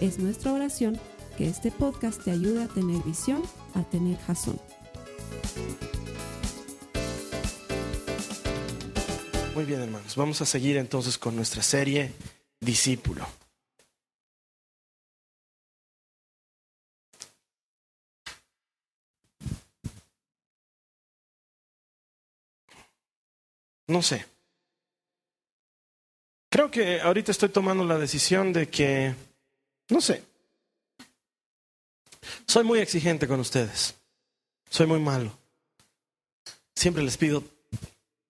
Es nuestra oración que este podcast te ayude a tener visión, a tener jazón. Muy bien, hermanos. Vamos a seguir entonces con nuestra serie Discípulo. No sé. Creo que ahorita estoy tomando la decisión de que, no sé, soy muy exigente con ustedes. Soy muy malo. Siempre les pido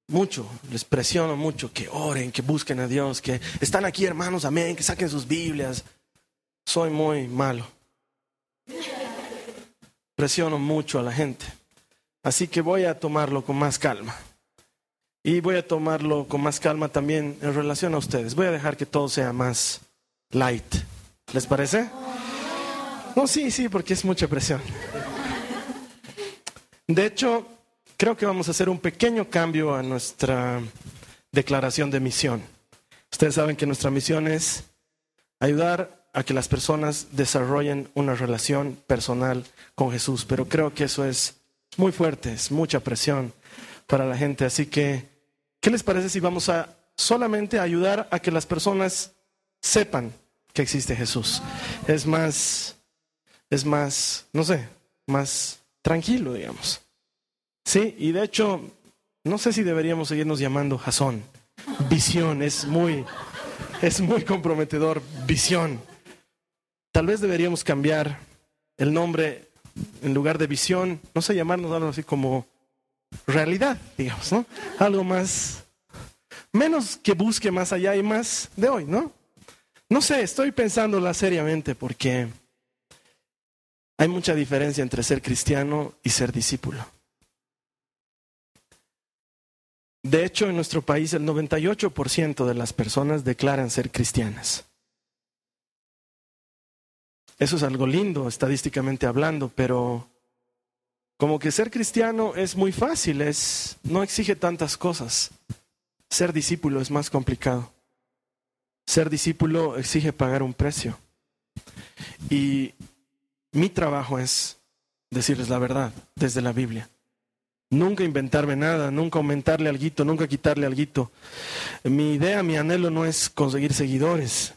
mucho, les presiono mucho que oren, que busquen a Dios, que están aquí hermanos, amén, que saquen sus Biblias. Soy muy malo. Presiono mucho a la gente. Así que voy a tomarlo con más calma. Y voy a tomarlo con más calma también en relación a ustedes. Voy a dejar que todo sea más light. ¿Les parece? No, sí, sí, porque es mucha presión. De hecho, creo que vamos a hacer un pequeño cambio a nuestra declaración de misión. Ustedes saben que nuestra misión es ayudar a que las personas desarrollen una relación personal con Jesús, pero creo que eso es muy fuerte, es mucha presión para la gente, así que ¿Qué les parece si vamos a solamente ayudar a que las personas sepan que existe Jesús? Es más, es más, no sé, más tranquilo, digamos. Sí, y de hecho, no sé si deberíamos seguirnos llamando Jasón. Visión, es muy, es muy comprometedor. Visión. Tal vez deberíamos cambiar el nombre en lugar de visión, no sé, llamarnos algo así como realidad, digamos, ¿no? Algo más, menos que busque más allá y más de hoy, ¿no? No sé, estoy pensándola seriamente porque hay mucha diferencia entre ser cristiano y ser discípulo. De hecho, en nuestro país el 98% de las personas declaran ser cristianas. Eso es algo lindo, estadísticamente hablando, pero como que ser cristiano es muy fácil, es, no exige tantas cosas. Ser discípulo es más complicado. Ser discípulo exige pagar un precio. Y mi trabajo es decirles la verdad desde la Biblia. Nunca inventarme nada, nunca aumentarle algo, nunca quitarle algo. Mi idea, mi anhelo no es conseguir seguidores.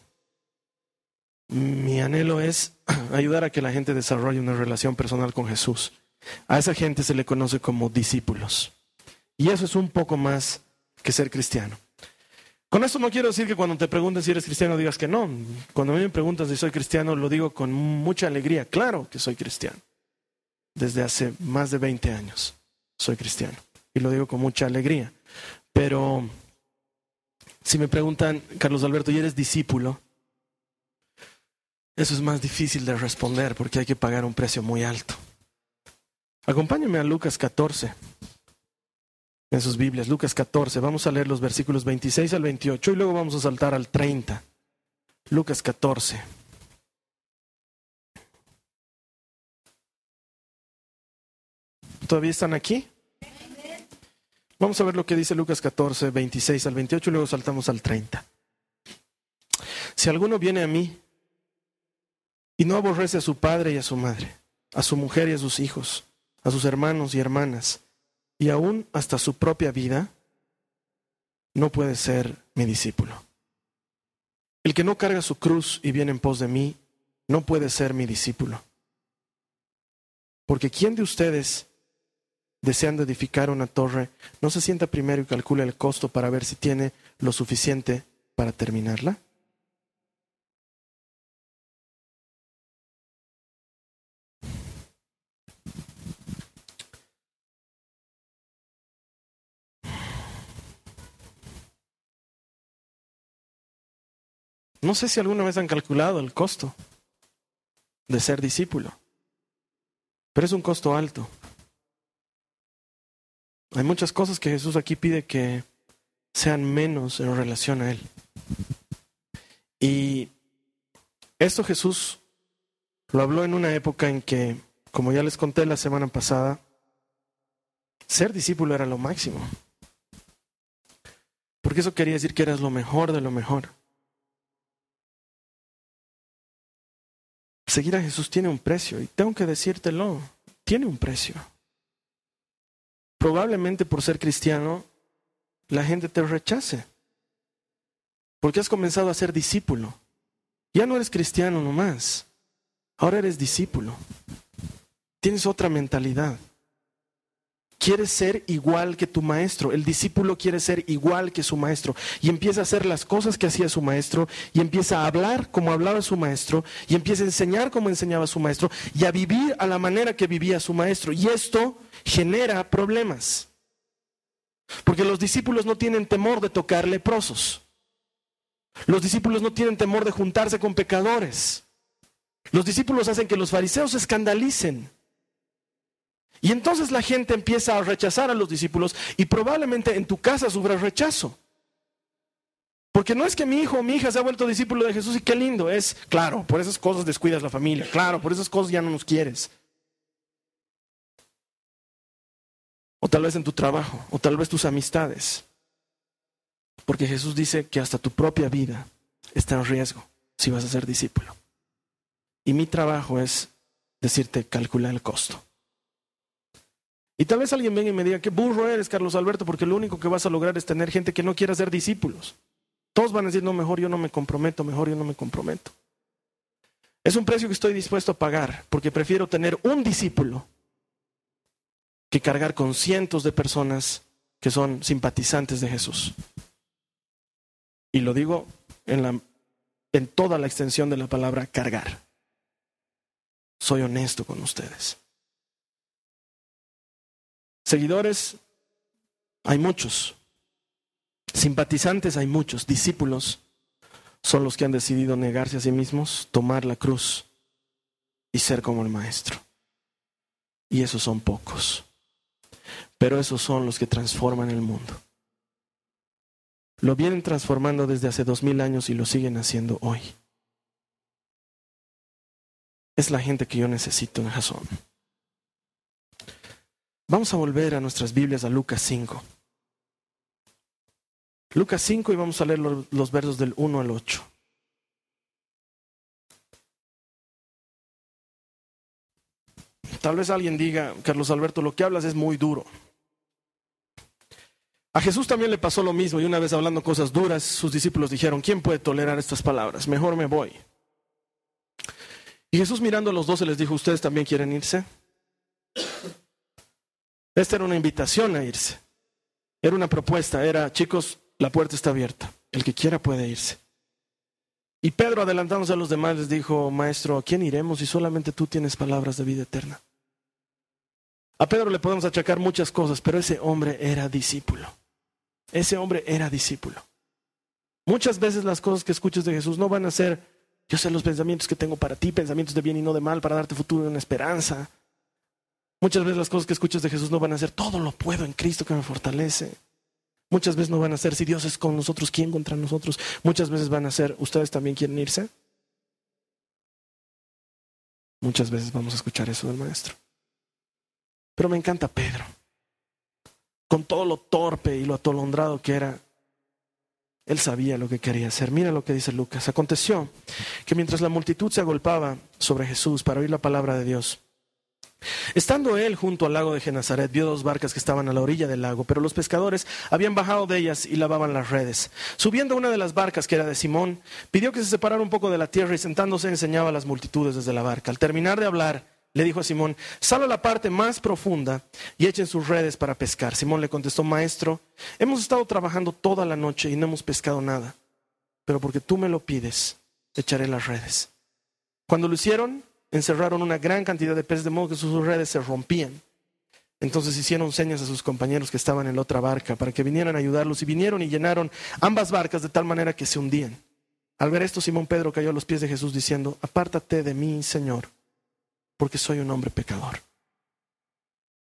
Mi anhelo es ayudar a que la gente desarrolle una relación personal con Jesús. A esa gente se le conoce como discípulos. Y eso es un poco más que ser cristiano. Con esto no quiero decir que cuando te pregunten si eres cristiano digas que no. Cuando a mí me preguntan si soy cristiano, lo digo con mucha alegría. Claro que soy cristiano. Desde hace más de 20 años soy cristiano. Y lo digo con mucha alegría. Pero si me preguntan, Carlos Alberto, ¿y eres discípulo? Eso es más difícil de responder porque hay que pagar un precio muy alto. Acompáñenme a Lucas 14, en sus Biblias, Lucas 14. Vamos a leer los versículos 26 al 28 y luego vamos a saltar al 30. Lucas 14. ¿Todavía están aquí? Vamos a ver lo que dice Lucas 14, 26 al 28 y luego saltamos al 30. Si alguno viene a mí y no aborrece a su padre y a su madre, a su mujer y a sus hijos, a sus hermanos y hermanas, y aún hasta su propia vida, no puede ser mi discípulo. El que no carga su cruz y viene en pos de mí, no puede ser mi discípulo. Porque ¿quién de ustedes, deseando edificar una torre, no se sienta primero y calcula el costo para ver si tiene lo suficiente para terminarla? No sé si alguna vez han calculado el costo. de ser discípulo. Pero es un costo alto. Hay muchas cosas que Jesús aquí pide que sean menos en relación a Él. Y esto Jesús lo habló en una época en que, como ya les conté la semana pasada, ser discípulo era lo máximo. Porque eso quería decir que eras lo mejor de lo mejor. Seguir a Jesús tiene un precio y tengo que decírtelo, tiene un precio. Probablemente por ser cristiano la gente te rechace, porque has comenzado a ser discípulo. Ya no eres cristiano nomás, ahora eres discípulo. Tienes otra mentalidad quieres ser igual que tu maestro. El discípulo quiere ser igual que su maestro. Y empieza a hacer las cosas que hacía su maestro. Y empieza a hablar como hablaba su maestro. Y empieza a enseñar como enseñaba su maestro. Y a vivir a la manera que vivía su maestro. Y esto genera problemas. Porque los discípulos no tienen temor de tocar leprosos. Los discípulos no tienen temor de juntarse con pecadores. Los discípulos hacen que los fariseos se escandalicen. Y entonces la gente empieza a rechazar a los discípulos y probablemente en tu casa sufra rechazo. Porque no es que mi hijo o mi hija se ha vuelto discípulo de Jesús y qué lindo, es, claro, por esas cosas descuidas la familia, claro, por esas cosas ya no nos quieres. O tal vez en tu trabajo, o tal vez tus amistades. Porque Jesús dice que hasta tu propia vida está en riesgo si vas a ser discípulo. Y mi trabajo es decirte, calcula el costo. Y tal vez alguien venga y me diga, qué burro eres, Carlos Alberto, porque lo único que vas a lograr es tener gente que no quiera ser discípulos. Todos van a decir, no, mejor yo no me comprometo, mejor yo no me comprometo. Es un precio que estoy dispuesto a pagar, porque prefiero tener un discípulo que cargar con cientos de personas que son simpatizantes de Jesús. Y lo digo en, en toda la extensión de la palabra cargar. Soy honesto con ustedes. Seguidores, hay muchos. Simpatizantes, hay muchos. Discípulos son los que han decidido negarse a sí mismos, tomar la cruz y ser como el Maestro. Y esos son pocos. Pero esos son los que transforman el mundo. Lo vienen transformando desde hace dos mil años y lo siguen haciendo hoy. Es la gente que yo necesito en Jason. Vamos a volver a nuestras Biblias a Lucas 5. Lucas 5 y vamos a leer los, versos del 1 al 8. Tal vez alguien diga, Carlos Alberto, lo que hablas es muy duro. A Jesús también le pasó lo mismo y una vez hablando cosas duras, sus discípulos dijeron, ¿quién puede tolerar estas palabras? Mejor me voy. Y Jesús mirando a los doce les dijo, ¿ustedes también quieren irse? Esta era una invitación a irse. Era una propuesta, era, chicos, la puerta está abierta. El que quiera puede irse. Y Pedro, adelantándose a los demás, les dijo, Maestro, ¿a quién iremos si solamente tú tienes palabras de vida eterna? A Pedro le podemos achacar muchas cosas, pero ese hombre era discípulo. Ese hombre era discípulo. Muchas veces las cosas que escuchas de Jesús no van a ser, yo sé los pensamientos que tengo para ti, pensamientos de bien y no de mal, para darte futuro y una esperanza. Muchas veces las cosas que escuchas de Jesús no van a ser todo lo puedo en Cristo que me fortalece. Muchas veces no van a ser si Dios es con nosotros, ¿quién contra nosotros? Muchas veces van a ser ¿ustedes también quieren irse? Muchas veces vamos a escuchar eso del maestro. Pero me encanta Pedro. Con todo lo torpe y lo atolondrado que era, él sabía lo que quería hacer. Mira lo que dice Lucas. Aconteció que mientras la multitud se agolpaba sobre Jesús para oír la palabra de Dios, Estando él junto al lago de Genazaret, vio dos barcas que estaban a la orilla del lago, pero los pescadores habían bajado de ellas y lavaban las redes. Subiendo una de las barcas, que era de Simón, pidió que se separara un poco de la tierra y sentándose enseñaba a las multitudes desde la barca. Al terminar de hablar, le dijo a Simón, sal a la parte más profunda y echen sus redes para pescar. Simón le contestó, maestro, hemos estado trabajando toda la noche y no hemos pescado nada, pero porque tú me lo pides, echaré las redes. Cuando lo hicieron, encerraron una gran cantidad de peces de modo que sus redes se rompían. Entonces hicieron señas a sus compañeros que estaban en la otra barca para que vinieran a ayudarlos y vinieron y llenaron ambas barcas de tal manera que se hundían. Al ver esto, Simón Pedro cayó a los pies de Jesús diciendo, apártate de mí, Señor, porque soy un hombre pecador.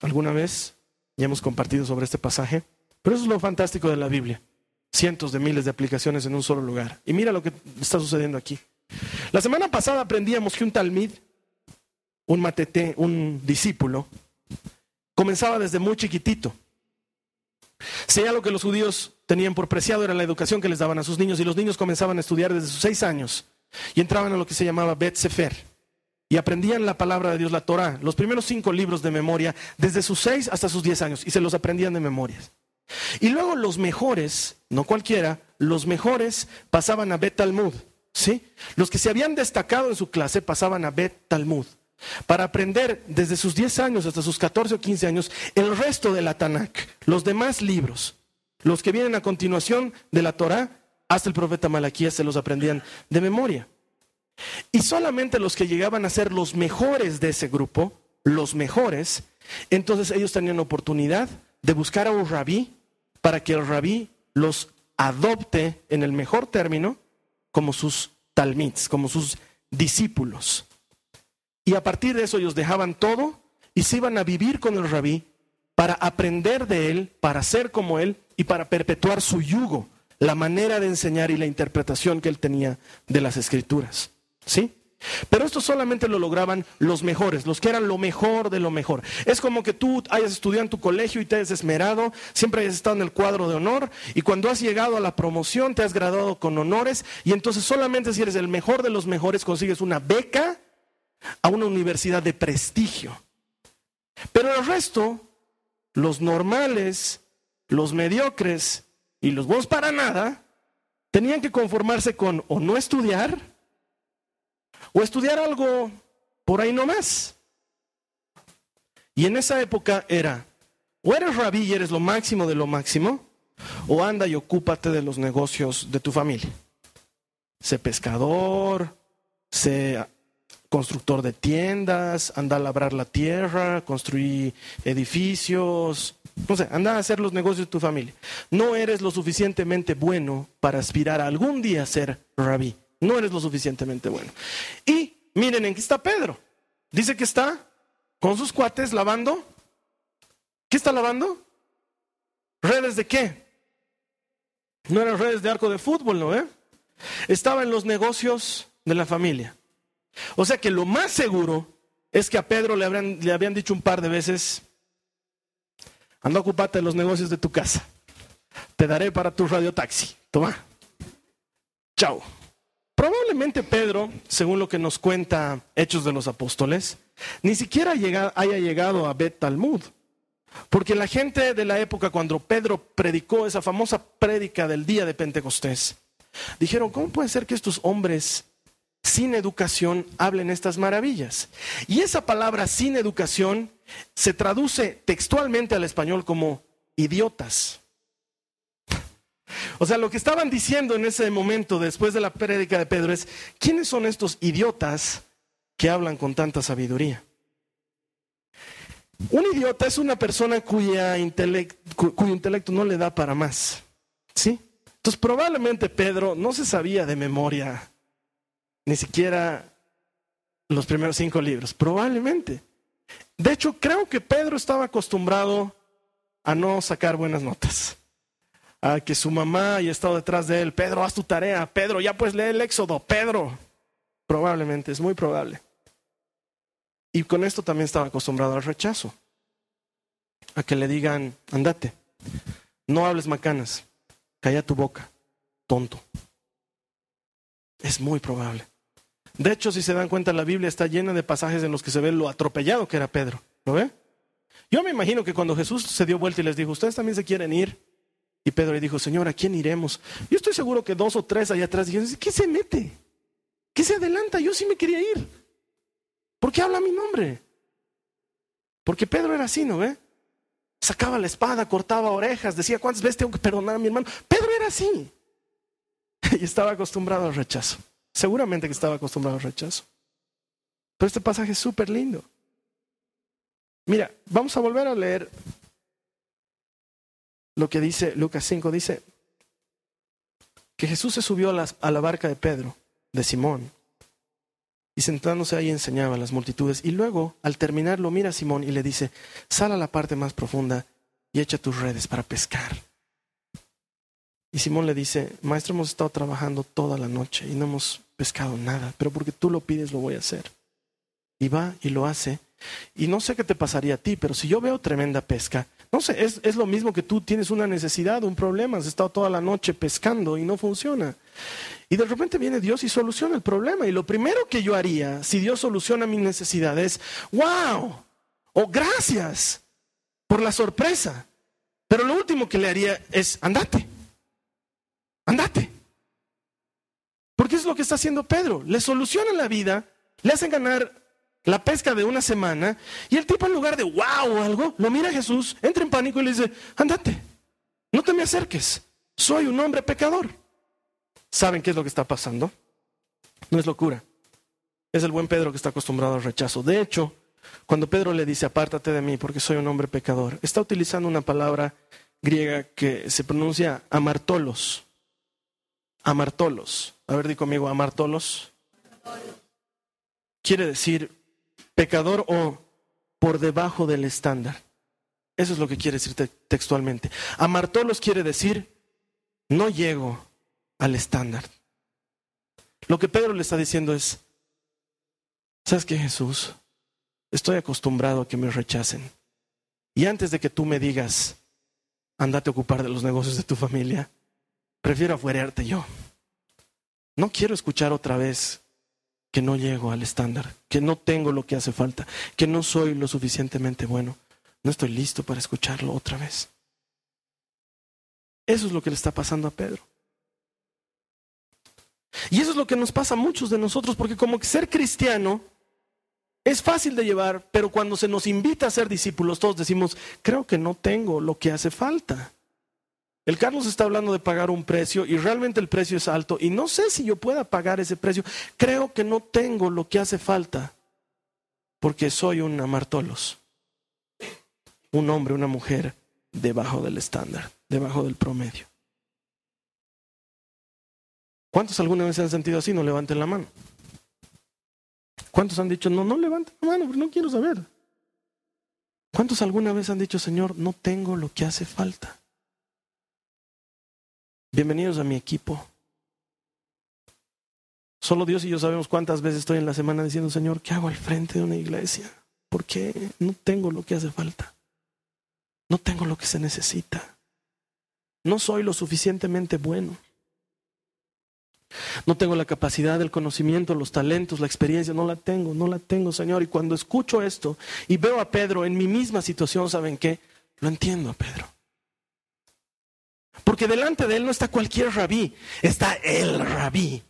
¿Alguna vez ya hemos compartido sobre este pasaje? Pero eso es lo fantástico de la Biblia. Cientos de miles de aplicaciones en un solo lugar. Y mira lo que está sucediendo aquí. La semana pasada aprendíamos que un talmid, un matete, un discípulo, comenzaba desde muy chiquitito. Si lo que los judíos tenían por preciado era la educación que les daban a sus niños y los niños comenzaban a estudiar desde sus seis años y entraban a lo que se llamaba Bet Sefer y aprendían la palabra de Dios, la Torah, los primeros cinco libros de memoria desde sus seis hasta sus diez años y se los aprendían de memoria. Y luego los mejores, no cualquiera, los mejores pasaban a Bet Talmud, ¿sí? Los que se habían destacado en su clase pasaban a Bet Talmud para aprender desde sus 10 años hasta sus 14 o 15 años el resto de la Tanakh, los demás libros, los que vienen a continuación de la Torah, hasta el profeta Malaquías se los aprendían de memoria. Y solamente los que llegaban a ser los mejores de ese grupo, los mejores, entonces ellos tenían oportunidad de buscar a un rabí para que el rabí los adopte en el mejor término como sus talmids, como sus discípulos. Y a partir de eso ellos dejaban todo y se iban a vivir con el rabí para aprender de él, para ser como él y para perpetuar su yugo, la manera de enseñar y la interpretación que él tenía de las escrituras. ¿Sí? Pero esto solamente lo lograban los mejores, los que eran lo mejor de lo mejor. Es como que tú hayas estudiado en tu colegio y te hayas esmerado, siempre hayas estado en el cuadro de honor y cuando has llegado a la promoción te has graduado con honores y entonces solamente si eres el mejor de los mejores consigues una beca a una universidad de prestigio. Pero el resto, los normales, los mediocres y los buenos para nada, tenían que conformarse con o no estudiar o estudiar algo por ahí nomás. Y en esa época era, o eres rabí y eres lo máximo de lo máximo, o anda y ocúpate de los negocios de tu familia. Sé pescador, sé constructor de tiendas, anda a labrar la tierra, construir edificios, no sé, anda a hacer los negocios de tu familia. No eres lo suficientemente bueno para aspirar a algún día a ser rabí. No eres lo suficientemente bueno. Y miren en qué está Pedro. Dice que está con sus cuates lavando. ¿Qué está lavando? ¿Redes de qué? No eran redes de arco de fútbol, ¿no? Eh? Estaba en los negocios de la familia. O sea que lo más seguro es que a Pedro le, le habían dicho un par de veces, anda ocupate de los negocios de tu casa, te daré para tu radiotaxi, toma, chao. Probablemente Pedro, según lo que nos cuenta Hechos de los Apóstoles, ni siquiera haya llegado a Bet Talmud. Porque la gente de la época, cuando Pedro predicó esa famosa prédica del día de Pentecostés, dijeron, ¿cómo puede ser que estos hombres sin educación hablen estas maravillas. Y esa palabra sin educación se traduce textualmente al español como idiotas. O sea, lo que estaban diciendo en ese momento, después de la prédica de Pedro, es, ¿quiénes son estos idiotas que hablan con tanta sabiduría? Un idiota es una persona cuya cuyo intelecto no le da para más. ¿Sí? Entonces probablemente Pedro no se sabía de memoria ni siquiera los primeros cinco libros, probablemente. De hecho, creo que Pedro estaba acostumbrado a no sacar buenas notas, a que su mamá haya estado detrás de él, Pedro, haz tu tarea, Pedro, ya pues lee el Éxodo, Pedro. Probablemente, es muy probable. Y con esto también estaba acostumbrado al rechazo, a que le digan, andate, no hables macanas, calla tu boca, tonto. Es muy probable. De hecho, si se dan cuenta, la Biblia está llena de pasajes en los que se ve lo atropellado que era Pedro. ¿Lo ve? Yo me imagino que cuando Jesús se dio vuelta y les dijo, ustedes también se quieren ir. Y Pedro le dijo, Señor, ¿a quién iremos? Yo estoy seguro que dos o tres allá atrás dijeron, ¿qué se mete? ¿Qué se adelanta? Yo sí me quería ir. ¿Por qué habla mi nombre? Porque Pedro era así, ¿no ve? Sacaba la espada, cortaba orejas, decía, ¿cuántas veces tengo que perdonar a mi hermano? Pedro era así. Y estaba acostumbrado al rechazo. Seguramente que estaba acostumbrado al rechazo. Pero este pasaje es súper lindo. Mira, vamos a volver a leer lo que dice Lucas 5. Dice que Jesús se subió a la, barca de Pedro, de Simón. y sentándose ahí enseñaba a las multitudes. Y luego, al terminar, lo mira a Simón y le dice, sal a la parte más profunda y echa tus redes para pescar. Y Simón le dice, maestro, hemos estado trabajando toda la noche y no hemos pescado nada, pero porque tú lo pides lo voy a hacer. Y va y lo hace. Y no sé qué te pasaría a ti, pero si yo veo tremenda pesca, no sé, es, es, lo mismo que tú tienes una necesidad, un problema, has estado toda la noche pescando y no funciona. Y de repente viene Dios y soluciona el problema. Y lo primero que yo haría, si Dios soluciona mi necesidad, es, wow, o gracias por la sorpresa. Pero lo último que le haría es, andate, andate. Porque es lo que está haciendo Pedro. Le soluciona la vida, le hacen ganar la pesca de una semana, y el tipo en lugar de wow o algo, lo mira a Jesús, entra en pánico y le dice, andate, no te me acerques, soy un hombre pecador. ¿Saben qué es lo que está pasando? No es locura. Es el buen Pedro que está acostumbrado al rechazo. De hecho, cuando Pedro le dice, apártate de mí porque soy un hombre pecador, está utilizando una palabra griega que se pronuncia amartolos. Amartolos. A ver, di conmigo, amartolos. Quiere decir pecador o por debajo del estándar. Eso es lo que quiere decir textualmente. Amartolos quiere decir no llego al estándar. Lo que Pedro le está diciendo es, ¿sabes qué Jesús? Estoy acostumbrado a que me rechacen. Y antes de que tú me digas, andate a ocupar de los negocios de tu familia, prefiero afuerearte yo. No quiero escuchar otra vez que no llego al estándar, que no tengo lo que hace falta, que no soy lo suficientemente bueno. No estoy listo para escucharlo otra vez. Eso es lo que le está pasando a Pedro. Y eso es lo que nos pasa a muchos de nosotros, porque como que ser cristiano es fácil de llevar, pero cuando se nos invita a ser discípulos, todos decimos, creo que no tengo lo que hace falta. El Carlos está hablando de pagar un precio y realmente el precio es alto y no sé si yo pueda pagar ese precio. Creo que no tengo lo que hace falta porque soy un amartolos, un hombre, una mujer debajo del estándar, debajo del promedio. ¿Cuántos alguna vez se han sentido así? No levanten la mano. ¿Cuántos han dicho, no, no levanten la mano, no quiero saber? ¿Cuántos alguna vez han dicho, Señor, no tengo lo que hace falta? Bienvenidos a mi equipo. Solo Dios y yo sabemos cuántas veces estoy en la semana diciendo, Señor, ¿qué hago al frente de una iglesia? ¿Por qué no tengo lo que hace falta? No tengo lo que se necesita. No soy lo suficientemente bueno. No tengo la capacidad, el conocimiento, los talentos, la experiencia, no la tengo, no la tengo, Señor. Y cuando escucho esto y veo a Pedro en mi misma situación, ¿saben qué? Lo entiendo Pedro. Porque delante de él no está cualquier rabí, está el rabí.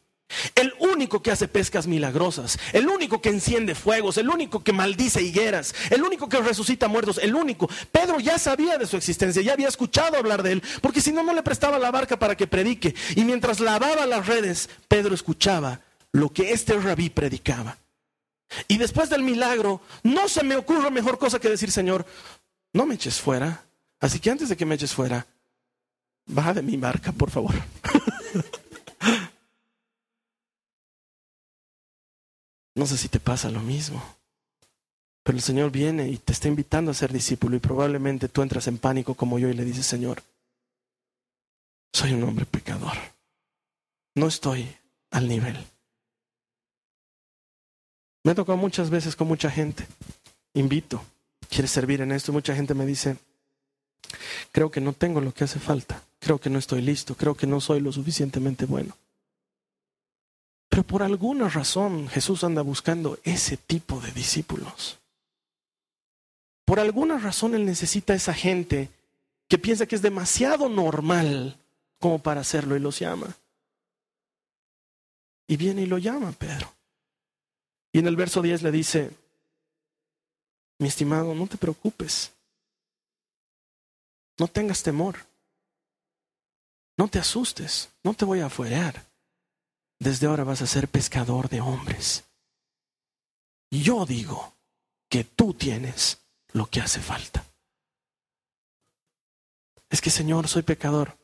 El único que hace pescas milagrosas, el único que enciende fuegos, el único que maldice higueras, el único que resucita muertos, el único. Pedro ya sabía de su existencia, ya había escuchado hablar de él, porque si no, no le prestaba la barca para que predique. Y mientras lavaba las redes, Pedro escuchaba lo que este rabí predicaba. Y después del milagro, no se me ocurre mejor cosa que decir, Señor, no me eches fuera. Así que antes de que me eches fuera, baja de mi barca, por favor. No sé si te pasa lo mismo. Pero el Señor viene y te está invitando a ser discípulo y probablemente tú entras en pánico como yo y le dices, Señor, soy un hombre pecador. No estoy al nivel. Me ha tocado muchas veces con mucha gente. Invito, quieres servir en esto. Mucha gente me dice, creo que no tengo lo que hace falta. Creo que no estoy listo. Creo que no soy lo suficientemente bueno. Pero por alguna razón Jesús anda buscando ese tipo de discípulos. Por alguna razón Él necesita esa gente que piensa que es demasiado normal como para hacerlo y los llama. Y viene y lo llama Pedro. Y en el verso 10 le dice, mi estimado, no te preocupes. No tengas temor. No te asustes. No te voy a afuerear desde ahora vas a ser pescador de hombres. Yo digo que tú tienes lo que hace falta. Es que Señor, soy pecador.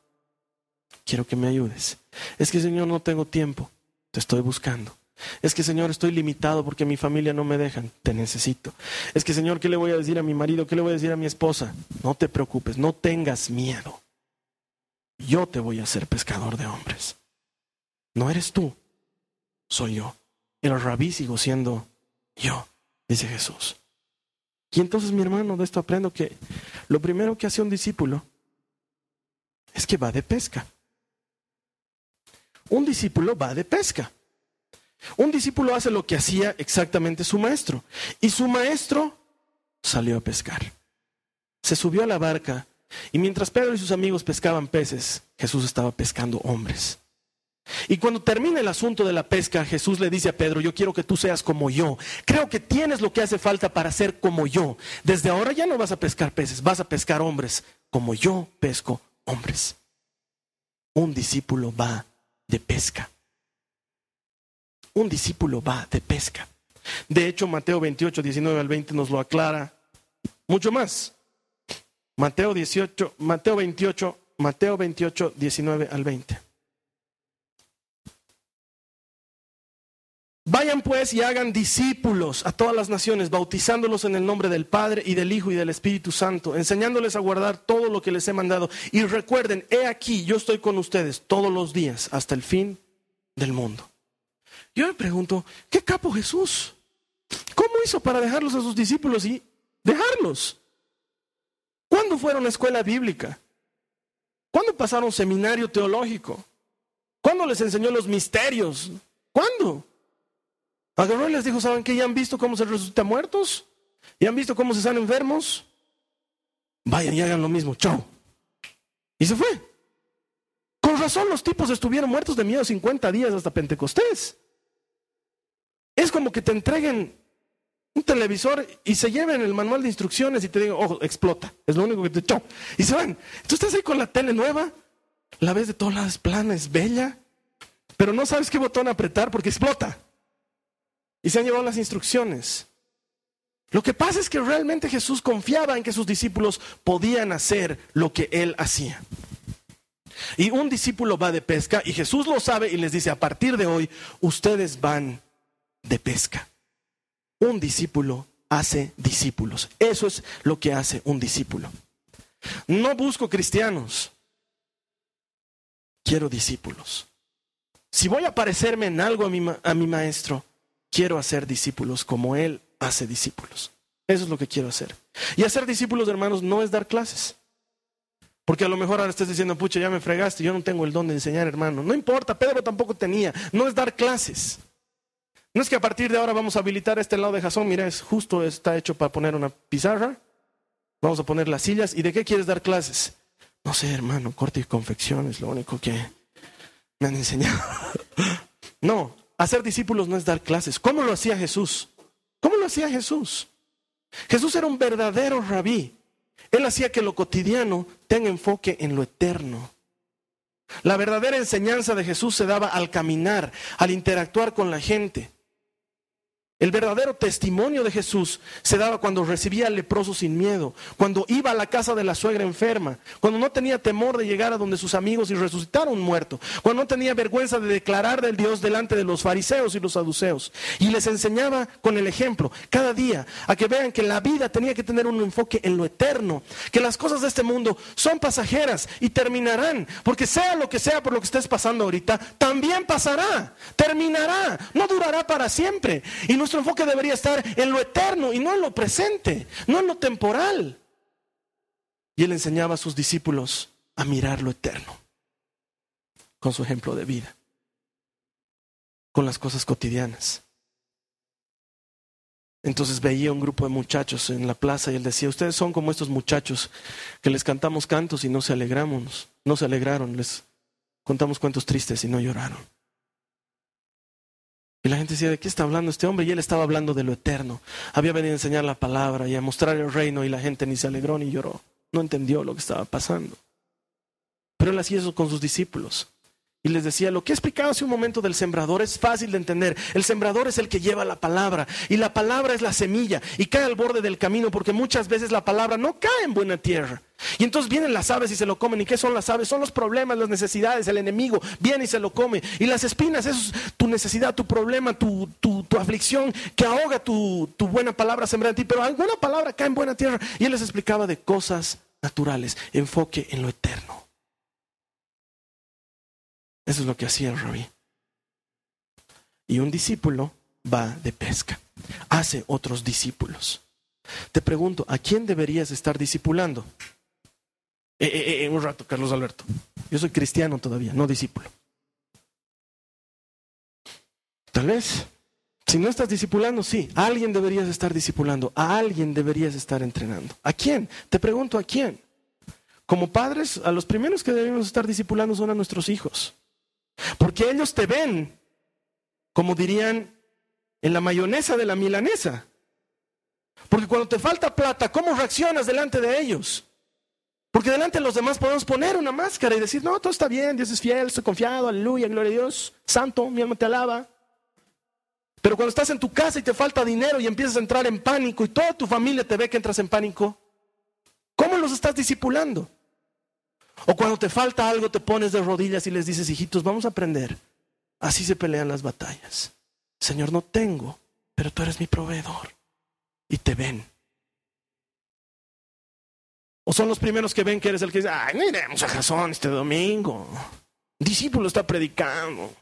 Quiero que me ayudes. Es que Señor, no tengo tiempo. Te estoy buscando. Es que Señor, estoy limitado porque mi familia no me dejan. Te necesito. Es que Señor, ¿qué le voy a decir a mi marido? ¿Qué le voy a decir a mi esposa? No te preocupes, no tengas miedo. Yo te voy a hacer pescador de hombres. No eres tú, soy yo. El rabí sigo siendo yo, dice Jesús. Y entonces, mi hermano, de esto aprendo que lo primero que hace un discípulo es que va de pesca. Un discípulo va de pesca. Un discípulo hace lo que hacía exactamente su maestro. Y su maestro salió a pescar. Se subió a la barca y mientras Pedro y sus amigos pescaban peces, Jesús estaba pescando hombres. Y cuando termina el asunto de la pesca, Jesús le dice a Pedro, yo quiero que tú seas como yo. Creo que tienes lo que hace falta para ser como yo. Desde ahora ya no vas a pescar peces, vas a pescar hombres, como yo pesco hombres. Un discípulo va de pesca. Un discípulo va de pesca. De hecho, Mateo 28, 19 al 20 nos lo aclara mucho más. Mateo 18, Mateo 28, Mateo 28, 19 al 20. Vayan pues y hagan discípulos a todas las naciones, bautizándolos en el nombre del Padre y del Hijo y del Espíritu Santo, enseñándoles a guardar todo lo que les he mandado. Y recuerden, he aquí, yo estoy con ustedes todos los días hasta el fin del mundo. Yo me pregunto, ¿qué capo Jesús? ¿Cómo hizo para dejarlos a sus discípulos y dejarlos? ¿Cuándo fueron a escuela bíblica? ¿Cuándo pasaron seminario teológico? ¿Cuándo les enseñó los misterios? ¿Cuándo? Agarró y les dijo, ¿saben qué? ¿Ya han visto cómo se resucitan muertos? ¿Ya han visto cómo se están enfermos? Vayan y hagan lo mismo, chao. Y se fue. Con razón los tipos estuvieron muertos de miedo 50 días hasta Pentecostés. Es como que te entreguen un televisor y se lleven el manual de instrucciones y te digan, ojo, explota. Es lo único que te chao. Y se van. Tú estás ahí con la tele nueva, la ves de todas las planas, bella, pero no sabes qué botón apretar porque explota y se han llevado las instrucciones. Lo que pasa es que realmente Jesús confiaba en que sus discípulos podían hacer lo que él hacía. Y un discípulo va de pesca y Jesús lo sabe y les dice, a partir de hoy, ustedes van de pesca. Un discípulo hace discípulos. Eso es lo que hace un discípulo. No busco cristianos, quiero discípulos. Si voy a parecerme en algo a mi, a mi maestro, quiero hacer discípulos como Él hace discípulos. Eso es lo que quiero hacer. Y hacer discípulos, hermanos, no es dar clases. Porque a lo mejor ahora estés diciendo, pucha, ya me fregaste, yo no tengo el don de enseñar, hermano. No importa, Pedro tampoco tenía. No es dar clases. No es que a partir de ahora vamos a habilitar este lado de Jasón. Mira, es justo, está hecho para poner una pizarra. Vamos a poner las sillas. ¿Y de qué quieres dar clases? No sé, hermano, corte y confección es lo único que me han enseñado. no, Hacer discípulos no es dar clases. ¿Cómo lo hacía Jesús? ¿Cómo lo hacía Jesús? Jesús era un verdadero rabí. Él hacía que lo cotidiano tenga enfoque en lo eterno. La verdadera enseñanza de Jesús se daba al caminar, al interactuar con la gente. El verdadero testimonio de Jesús se daba cuando recibía al leproso sin miedo, cuando iba a la casa de la suegra enferma, cuando no tenía temor de llegar a donde sus amigos y resucitar a un muerto, cuando no tenía vergüenza de declarar del Dios delante de los fariseos y los saduceos. Y les enseñaba con el ejemplo cada día a que vean que la vida tenía que tener un enfoque en lo eterno, que las cosas de este mundo son pasajeras y terminarán, porque sea lo que sea por lo que estés pasando ahorita, también pasará, terminará, no durará para siempre. Y nuestro enfoque debería estar en lo eterno y no en lo presente, no en lo temporal. Y él enseñaba a sus discípulos a mirar lo eterno con su ejemplo de vida, con las cosas cotidianas. Entonces veía un grupo de muchachos en la plaza y él decía, ustedes son como estos muchachos que les cantamos cantos y no se alegramos, no se alegraron, les contamos cuentos tristes y no lloraron. Y la gente decía, ¿de qué está hablando este hombre? Y él estaba hablando de lo eterno. Había venido a enseñar la palabra y a mostrar el reino y la gente ni se alegró ni lloró. No entendió lo que estaba pasando. Pero él hacía eso con sus discípulos. Y les decía, lo que he explicado hace un momento del sembrador es fácil de entender. El sembrador es el que lleva la palabra y la palabra es la semilla y cae al borde del camino porque muchas veces la palabra no cae en buena tierra. Y entonces vienen las aves y se lo comen. ¿Y qué son las aves? Son los problemas, las necesidades, el enemigo viene y se lo come. Y las espinas, eso es tu necesidad, tu problema, tu, tu, aflicción que ahoga tu, tu buena palabra sembrada en ti. Pero alguna palabra cae en buena tierra. Y él les explicaba de cosas naturales, enfoque en lo eterno. Eso es lo que hacía el rabí. Y un discípulo va de pesca, hace otros discípulos. Te pregunto, ¿a quién deberías estar discipulando? Eh, eh, eh, un rato, Carlos Alberto. Yo soy cristiano todavía, no discípulo. Tal vez, si no estás discipulando, sí, a alguien deberías estar discipulando, a alguien deberías estar entrenando. ¿A quién? Te pregunto, ¿a quién? Como padres, a los primeros que debemos estar discipulando son a nuestros hijos. Porque ellos te ven, como dirían, en la mayonesa de la milanesa. Porque cuando te falta plata, ¿cómo reaccionas delante de ellos? Porque delante de los demás podemos poner una máscara y decir, no, todo está bien, Dios es fiel, estoy confiado, aleluya, gloria a Dios, santo, mi alma te alaba. Pero cuando estás en tu casa y te falta dinero y empiezas a entrar en pánico y toda tu familia te ve que entras en pánico, ¿cómo los estás discipulando? O cuando te falta algo, te pones de rodillas y les dices, hijitos, vamos a aprender. Así se pelean las batallas. Señor, no tengo, pero tú eres mi proveedor. Y te ven. O son los primeros que ven que eres el que dice, ay, no iremos a Jasón este domingo. discípulo está predicando.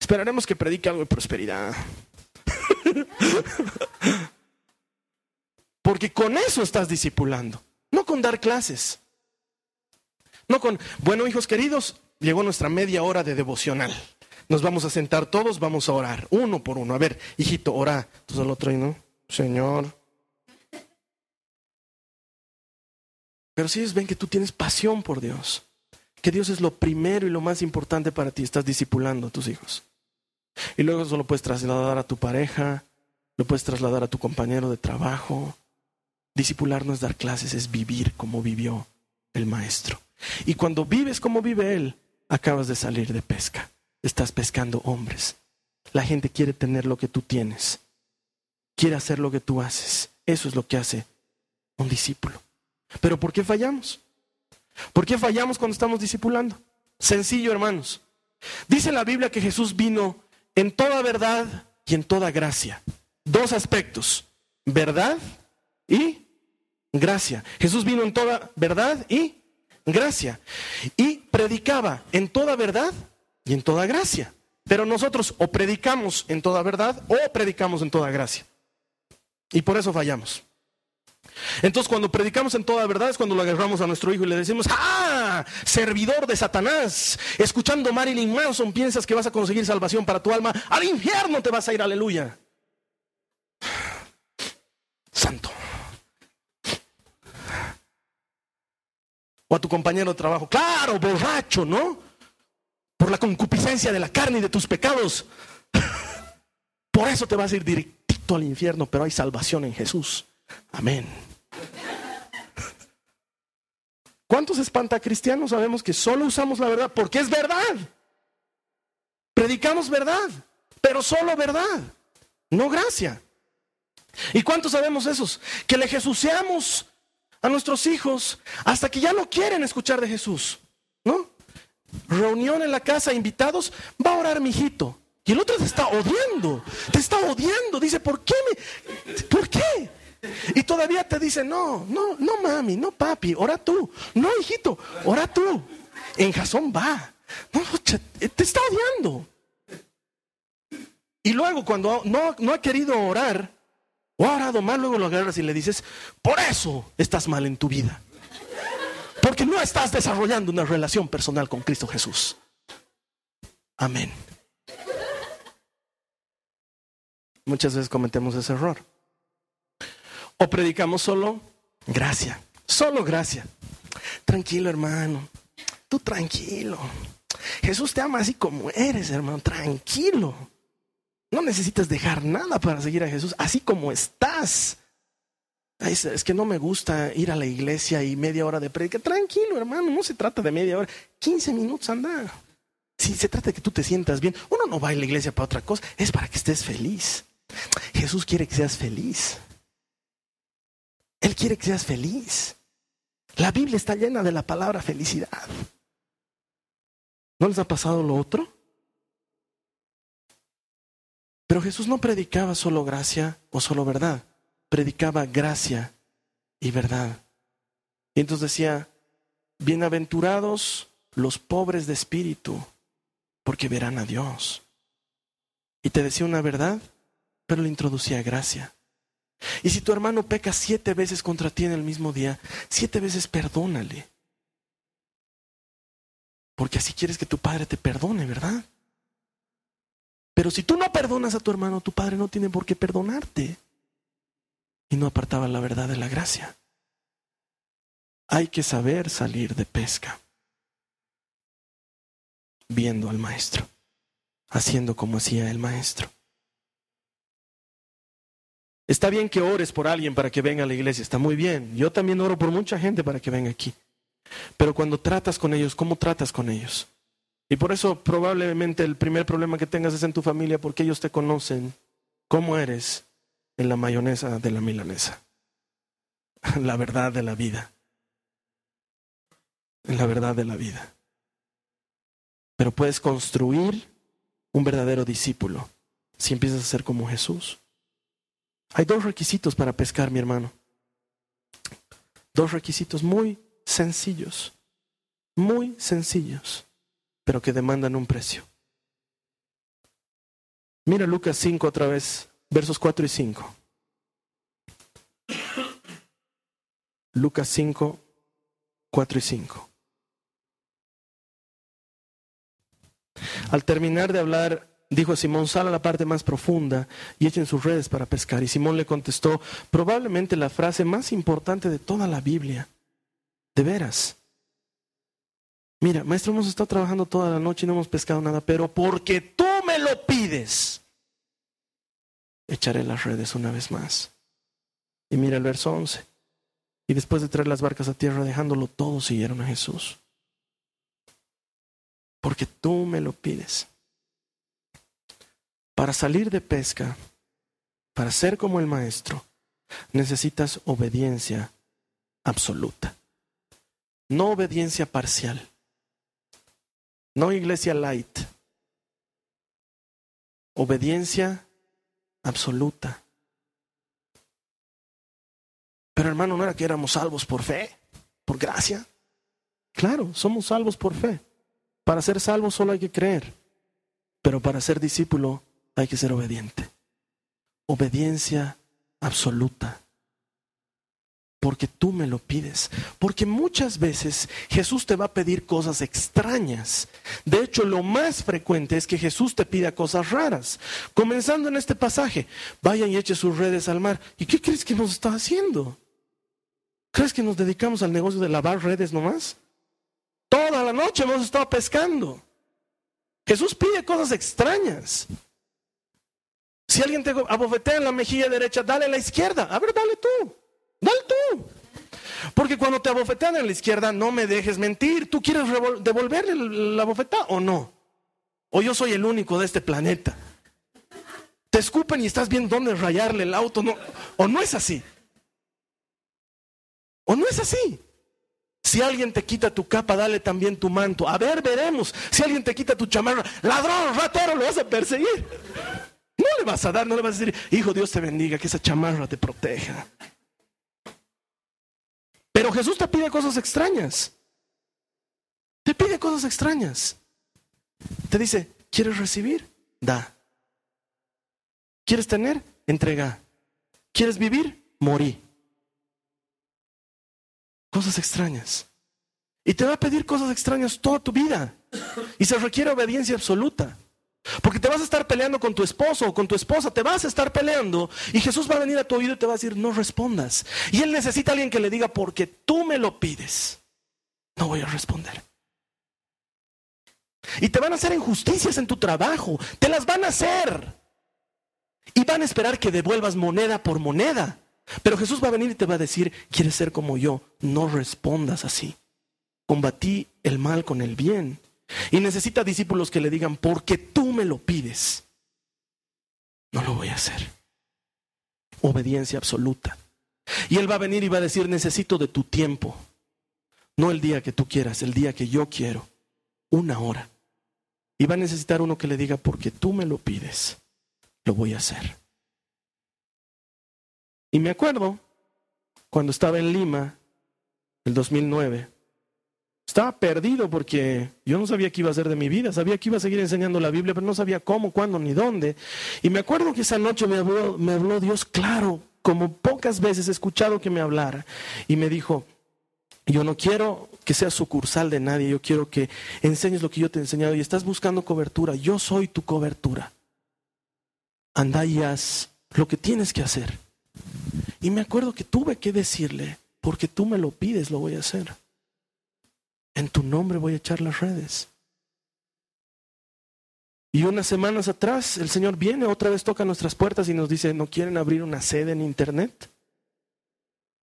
Esperaremos que predique algo de prosperidad. Porque con eso estás discipulando, no con dar clases. No con, bueno, hijos queridos, llegó nuestra media hora de devocional. Nos vamos a sentar todos, vamos a orar, uno por uno. A ver, hijito, ora. Entonces el otro, ¿no? Señor. Pero si ellos ven que tú tienes pasión por Dios, que Dios es lo primero y lo más importante para ti, estás discipulando a tus hijos. Y luego eso lo puedes trasladar a tu pareja, lo puedes trasladar a tu compañero de trabajo. Discipular no es dar clases, es vivir como vivió el maestro. Y cuando vives como vive Él, acabas de salir de pesca. Estás pescando hombres. La gente quiere tener lo que tú tienes. Quiere hacer lo que tú haces. Eso es lo que hace un discípulo. Pero ¿por qué fallamos? ¿Por qué fallamos cuando estamos discipulando? Sencillo, hermanos. Dice la Biblia que Jesús vino en toda verdad y en toda gracia. Dos aspectos, verdad y gracia. Jesús vino en toda verdad y gracia. Y predicaba en toda verdad y en toda gracia. Pero nosotros o predicamos en toda verdad o predicamos en toda gracia. Y por eso fallamos. Entonces cuando predicamos en toda verdad es cuando lo agarramos a nuestro hijo y le decimos, ah, servidor de Satanás, escuchando Marilyn Manson piensas que vas a conseguir salvación para tu alma, al infierno te vas a ir, aleluya. Santo. O a tu compañero de trabajo. Claro, borracho, ¿no? Por la concupiscencia de la carne y de tus pecados. Por eso te vas a ir directito al infierno, pero hay salvación en Jesús. Amén. ¿Cuántos espantacristianos sabemos que solo usamos la verdad? Porque es verdad. Predicamos verdad, pero solo verdad, no gracia. ¿Y cuántos sabemos esos? Que le jesuseamos a nuestros hijos hasta que ya no quieren escuchar de Jesús, ¿no? Reunión en la casa, invitados, va a orar mi hijito. Y el otro te está odiando, te está odiando. Dice, ¿por qué me? ¿Por qué? Y todavía te dice, no, no, no mami, no papi, ora tú. No, hijito, ora tú. En Jasón va. No, te está odiando. Y luego cuando no, no ha querido orar, o ha orado mal, luego lo agarras y le dices, por eso estás mal en tu vida. Porque no estás desarrollando una relación personal con Cristo Jesús. Amén. Muchas veces cometemos ese error. O predicamos solo gracia, solo gracia. Tranquilo, hermano. Tú tranquilo. Jesús te ama así como eres, hermano. Tranquilo. No necesitas dejar nada para seguir a Jesús, así como estás. Es, que no me gusta ir a la iglesia y media hora de predica. Tranquilo, hermano, no se trata de media hora. 15 minutos anda. Si se trata de que tú te sientas bien, uno no va a la iglesia para otra cosa, es para que estés feliz. Jesús quiere que seas feliz. Él quiere que seas feliz. La Biblia está llena de la palabra felicidad. ¿No les ha pasado lo otro? Pero Jesús no predicaba solo gracia o solo verdad, predicaba gracia y verdad. Y entonces decía, bienaventurados los pobres de espíritu, porque verán a Dios. Y te decía una verdad, pero le introducía gracia. Y si tu hermano peca siete veces contra ti en el mismo día, siete veces perdónale. Porque así quieres que tu padre te perdone, ¿verdad? Pero si tú no perdonas a tu hermano, tu padre no tiene por qué perdonarte. Y no apartaba la verdad de la gracia. Hay que saber salir de pesca viendo al maestro, haciendo como hacía el maestro. Está bien que ores por alguien para que venga a la iglesia, está muy bien. Yo también oro por mucha gente para que venga aquí. Pero cuando tratas con ellos, ¿cómo tratas con ellos? Y por eso probablemente el primer problema que tengas es en tu familia porque ellos te conocen cómo eres en la mayonesa de la milanesa. La verdad de la vida. En la verdad de la vida. Pero puedes construir un verdadero discípulo si empiezas a ser como Jesús. Hay dos requisitos para pescar, mi hermano. Dos requisitos muy sencillos, muy sencillos, pero que demandan un precio. Mira Lucas 5 otra vez, versos 4 y 5. Lucas 5, 4 y 5. Al terminar de hablar, dijo Simón, sal a la parte más profunda y echen sus redes para pescar. Y Simón le contestó, probablemente la frase más importante de toda la Biblia. De veras. Mira, maestro, hemos estado trabajando toda la noche y no hemos pescado nada, pero porque tú me lo pides, echaré las redes una vez más. Y mira el verso 11. Y después de traer las barcas a tierra, dejándolo todo, siguieron a Jesús porque tú me lo pides. Para salir de pesca, para ser como el maestro, necesitas obediencia absoluta. No obediencia parcial. No iglesia light. Obediencia absoluta. Pero hermano, no era que éramos salvos por fe, por gracia. Claro, somos salvos por fe. Para ser salvo solo hay que creer, pero para ser discípulo hay que ser obediente. Obediencia absoluta. Porque tú me lo pides. Porque muchas veces Jesús te va a pedir cosas extrañas. De hecho, lo más frecuente es que Jesús te pida cosas raras. Comenzando en este pasaje, vayan y echen sus redes al mar. ¿Y qué crees que nos está haciendo? ¿Crees que nos dedicamos al negocio de lavar redes nomás? Toda la noche hemos estado pescando. Jesús pide cosas extrañas. Si alguien te abofetea en la mejilla derecha, dale a la izquierda. A ver, dale tú. Dale tú. Porque cuando te abofetean en la izquierda, no me dejes mentir. ¿Tú quieres devolverle la bofetada o no? O yo soy el único de este planeta. Te escupen y estás viendo dónde rayarle el auto. No. O no es así. O no es así. Si alguien te quita tu capa, dale también tu manto. A ver, veremos. Si alguien te quita tu chamarra, ladrón, ratero, lo vas a perseguir. No le vas a dar, no le vas a decir, hijo, Dios te bendiga, que esa chamarra te proteja. Pero Jesús te pide cosas extrañas. Te pide cosas extrañas. Te dice, ¿quieres recibir? Da. ¿Quieres tener? Entrega. ¿Quieres vivir? Morí cosas extrañas. Y te va a pedir cosas extrañas toda tu vida. Y se requiere obediencia absoluta. Porque te vas a estar peleando con tu esposo o con tu esposa, te vas a estar peleando y Jesús va a venir a tu oído y te va a decir, no respondas. Y Él necesita a alguien que le diga, porque tú me lo pides, no voy a responder. Y te van a hacer injusticias en tu trabajo, te las van a hacer. Y van a esperar que devuelvas moneda por moneda. Pero Jesús va a venir y te va a decir, ¿quieres ser como yo? No respondas así. Combatí el mal con el bien. Y necesita discípulos que le digan, porque tú me lo pides, no lo voy a hacer. Obediencia absoluta. Y Él va a venir y va a decir, necesito de tu tiempo. No el día que tú quieras, el día que yo quiero. Una hora. Y va a necesitar uno que le diga, porque tú me lo pides, lo voy a hacer. Y me acuerdo, cuando estaba en Lima, el 2009, estaba perdido porque yo no sabía qué iba a hacer de mi vida, sabía que iba a seguir enseñando la Biblia, pero no sabía cómo, cuándo ni dónde. Y me acuerdo que esa noche me habló, Dios claro, como pocas veces he escuchado que me hablara, y me dijo, yo no quiero que seas sucursal de nadie, yo quiero que enseñes lo que yo te he enseñado y estás buscando cobertura, yo soy tu cobertura. Anda y haz lo que tienes que hacer. Y me acuerdo que tuve que decirle, porque tú me lo pides, lo voy a hacer. En tu nombre voy a echar las redes. Y unas semanas atrás el Señor viene, otra vez toca nuestras puertas y nos dice, ¿no quieren abrir una sede en Internet?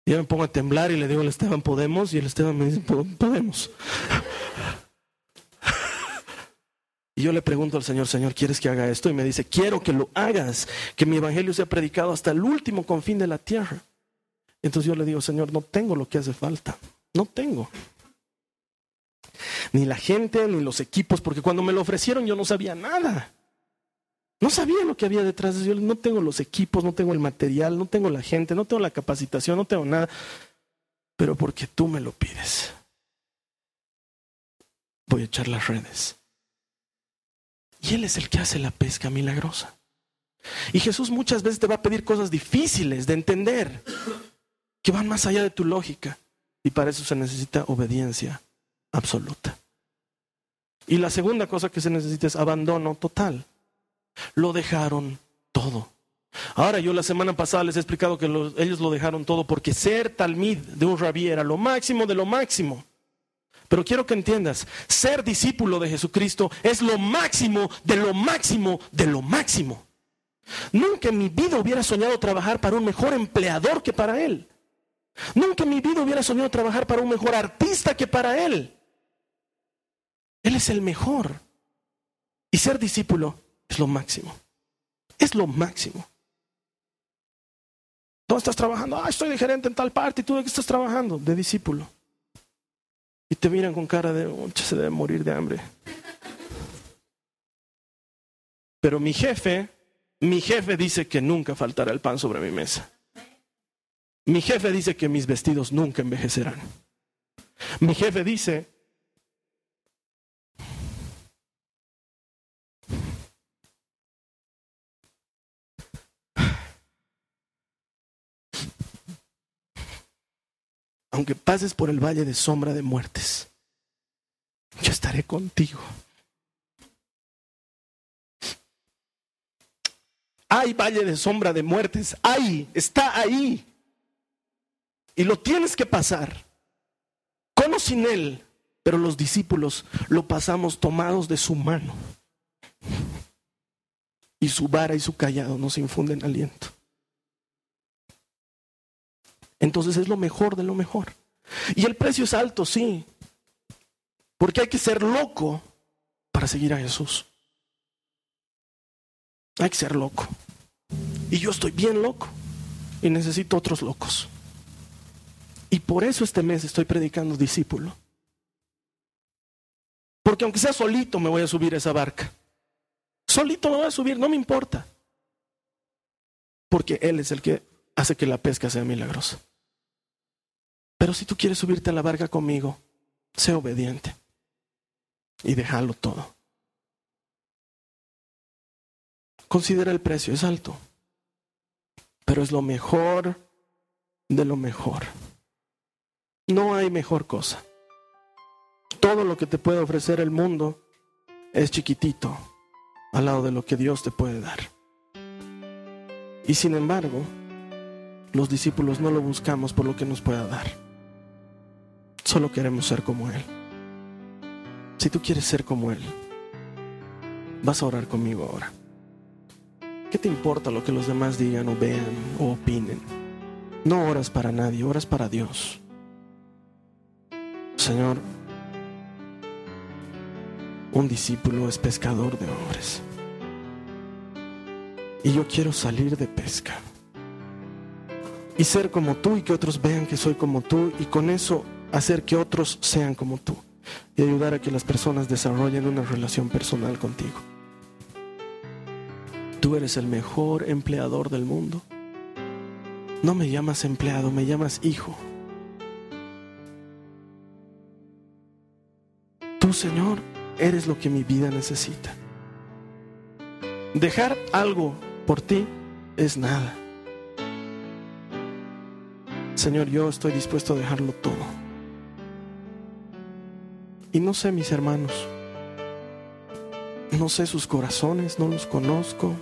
Yo me pongo a temblar y le digo al Esteban, ¿podemos? Y el Esteban me dice, podemos. Y yo le pregunto al Señor, Señor, ¿quieres que haga esto? Y me dice, quiero que lo hagas, que mi evangelio sea predicado hasta el último confín de la tierra. Entonces yo le digo, Señor, no tengo lo que hace falta, no tengo ni la gente, ni los equipos, porque cuando me lo ofrecieron yo no sabía nada. No sabía lo que había detrás de. Yo no tengo los equipos, no tengo el material, no tengo la gente, no tengo la capacitación, no tengo nada. Pero porque tú me lo pides, voy a echar las redes. Y Él es el que hace la pesca milagrosa. Y Jesús muchas veces te va a pedir cosas difíciles de entender, que van más allá de tu lógica. Y para eso se necesita obediencia absoluta. Y la segunda cosa que se necesita es abandono total. Lo dejaron todo. Ahora yo la semana pasada les he explicado que ellos lo dejaron todo porque ser talmid de un rabí era lo máximo de lo máximo. Pero quiero que entiendas, ser discípulo de Jesucristo es lo máximo de lo máximo de lo máximo. Nunca en mi vida hubiera soñado trabajar para un mejor empleador que para él. Nunca en mi vida hubiera soñado trabajar para un mejor artista que para él. Él es el mejor. Y ser discípulo es lo máximo. Es lo máximo. ¿Dónde estás trabajando? Ah, estoy de gerente en tal parte. ¿Y tú de qué estás trabajando? De discípulo. Y te miran con cara de, oh, se debe morir de hambre. Pero mi jefe, mi jefe dice que nunca faltará el pan sobre mi mesa. Mi jefe dice que mis vestidos nunca envejecerán. Mi jefe dice aunque pases por el valle de sombra de muertes, yo estaré contigo. Hay valle de sombra de muertes, hay, está ahí. Y lo tienes que pasar, con sin él, pero los discípulos lo pasamos tomados de su mano. Y su vara y su callado nos infunden aliento. Entonces es lo mejor de lo mejor. Y el precio es alto, sí. Porque hay que ser loco para seguir a Jesús. Hay que ser loco. Y yo estoy bien loco. Y necesito otros locos. Y por eso este mes estoy predicando discípulo. Porque aunque sea solito me voy a subir a esa barca. Solito me voy a subir, no me importa. Porque Él es el que hace que la pesca sea milagrosa. Pero si tú quieres subirte a la barca conmigo, sé obediente y déjalo todo. Considera el precio, es alto, pero es lo mejor de lo mejor. No hay mejor cosa. Todo lo que te puede ofrecer el mundo es chiquitito al lado de lo que Dios te puede dar. Y sin embargo, los discípulos no lo buscamos por lo que nos pueda dar. Solo queremos ser como Él. Si tú quieres ser como Él, vas a orar conmigo ahora. ¿Qué te importa lo que los demás digan o vean o opinen? No oras para nadie, oras para Dios. Señor, Un discípulo es pescador de hombres. Y yo quiero salir de pesca. Y ser como tú y que otros vean que soy como tú y con eso hacer que otros sean como tú. Y ayudar a que las personas desarrollen una relación personal contigo. Tú eres el mejor empleador del mundo. No me llamas empleado, me llamas hijo. Tú, Señor, eres lo que mi vida necesita. Dejar algo por ti es nada. Señor, yo estoy dispuesto a dejarlo todo. Y no sé mis hermanos, no sé sus corazones, no los conozco,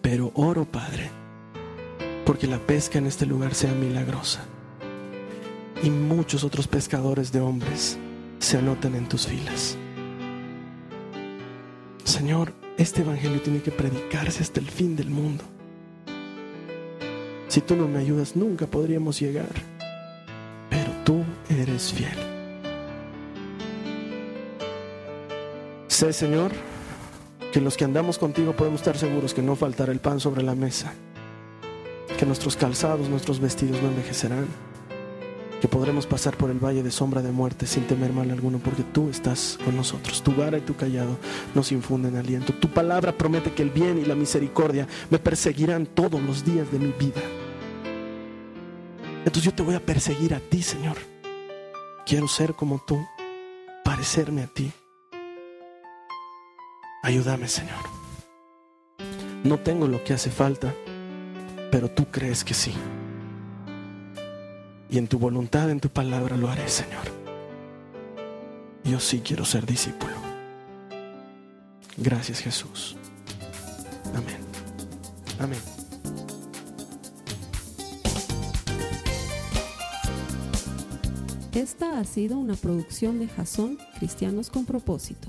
pero oro, Padre, porque la pesca en este lugar sea milagrosa y muchos otros pescadores de hombres se anoten en tus filas. Señor, este Evangelio tiene que predicarse hasta el fin del mundo. Si tú no me ayudas, nunca podríamos llegar. Pero tú eres fiel. Sé, Señor, que los que andamos contigo podemos estar seguros que no faltará el pan sobre la mesa, que nuestros calzados, nuestros vestidos no envejecerán que podremos pasar por el valle de sombra de muerte sin temer mal alguno, porque tú estás con nosotros. Tu vara y tu callado nos infunden aliento. Tu palabra promete que el bien y la misericordia me perseguirán todos los días de mi vida. Entonces yo te voy a perseguir a ti, Señor. Quiero ser como tú, parecerme a ti. Ayúdame, Señor. No tengo lo que hace falta, pero tú crees que sí y en tu voluntad, en tu palabra lo haré, Señor. Yo sí quiero ser discípulo. Gracias Jesús. Amén. Amén. Esta ha sido una producción de Jason Cristianos con propósito.